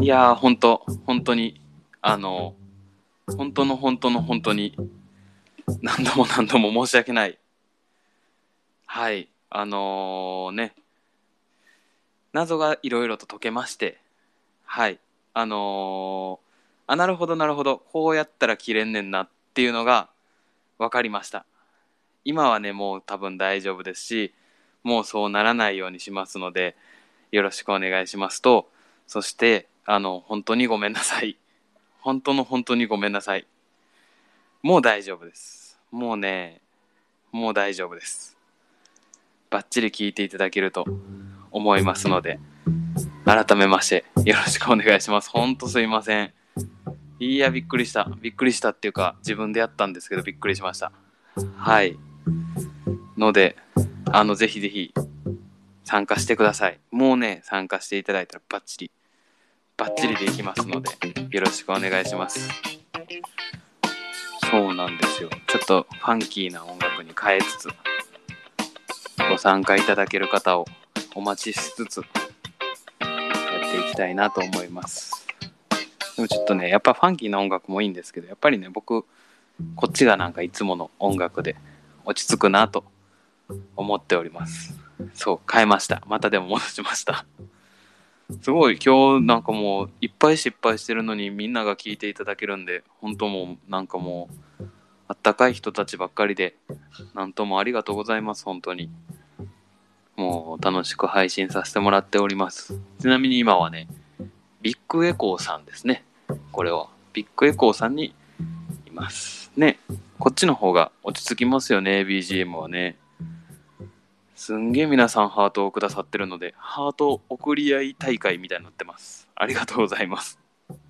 いやー、本当本当に、あの、本当の本当の本当に、何度も何度も申し訳ない。はい、あのーね、謎がいろいろと解けまして、はい、あのーあ、なるほどなるほど、こうやったら切れんねんなっていうのが分かりました。今はね、もう多分大丈夫ですし、もうそうならないようにしますので、よろしくお願いしますと、そして、あの、本当にごめんなさい。本当の本当にごめんなさい。もう大丈夫です。もうね、もう大丈夫です。バッチリ聞いていただけると思いますので、改めましてよろしくお願いします。ほんとすいません。いや、びっくりした。びっくりしたっていうか、自分でやったんですけど、びっくりしました。はい。ので、あの、ぜひぜひ、参加してください。もうね、参加していただいたらバッチリ、バッチリでいきますので、よろしくお願いします。そうなんですよ。ちょっとファンキーな音楽に変えつつ、ご参加いただける方をお待ちしつつ、やっていきたいなと思います。でもちょっとね、やっぱファンキーな音楽もいいんですけど、やっぱりね、僕、こっちがなんかいつもの音楽で落ち着くなと思っております。そう、変えました。またでも戻しました。すごい、今日なんかもういっぱい失敗してるのにみんなが聞いていただけるんで、本当もうなんかもう、あったかい人たちばっかりで、なんともありがとうございます、本当に。もう楽しく配信させてもらっております。ちなみに今はね、ビッグエコーさんですね。これは。ビッグエコーさんにいます。ね。こっちの方が落ち着きますよね、BGM はね。すんげえ皆さんハートをくださってるので、ハート送り合い大会みたいになってます。ありがとうございます。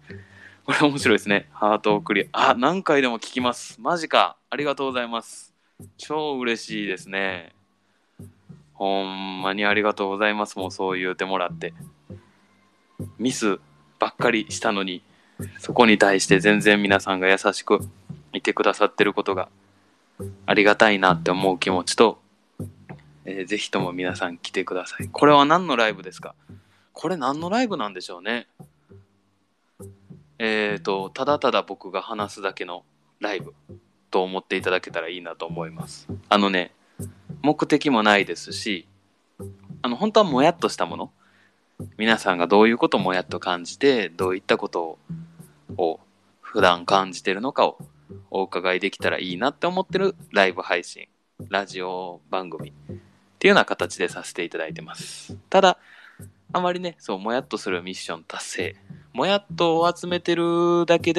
これ面白いですね。ハート送り、あ、何回でも聞きます。マジか。ありがとうございます。超嬉しいですね。ほんまにありがとうございます。もうそう言うてもらって。ミスばっかりしたのに、そこに対して全然皆さんが優しくいてくださってることがありがたいなって思う気持ちと、えーぜひとも皆さん来てください。これは何のライブですか？これ何のライブなんでしょうね？えっ、と、ただただ僕が話すだけのライブと思っていただけたらいいなと思います。あのね、目的もないですし、あの、本当はもやっとしたもの。皆さんがどういうことをもやっと感じて、どういったことをを普段感じてるのかをお伺いできたらいいなって思ってるライブ配信、ラジオ番組っていうような形でさせていただいてます。ただ、あまりね、そう、もやっとするミッション達成、もやっとを集めてるだけで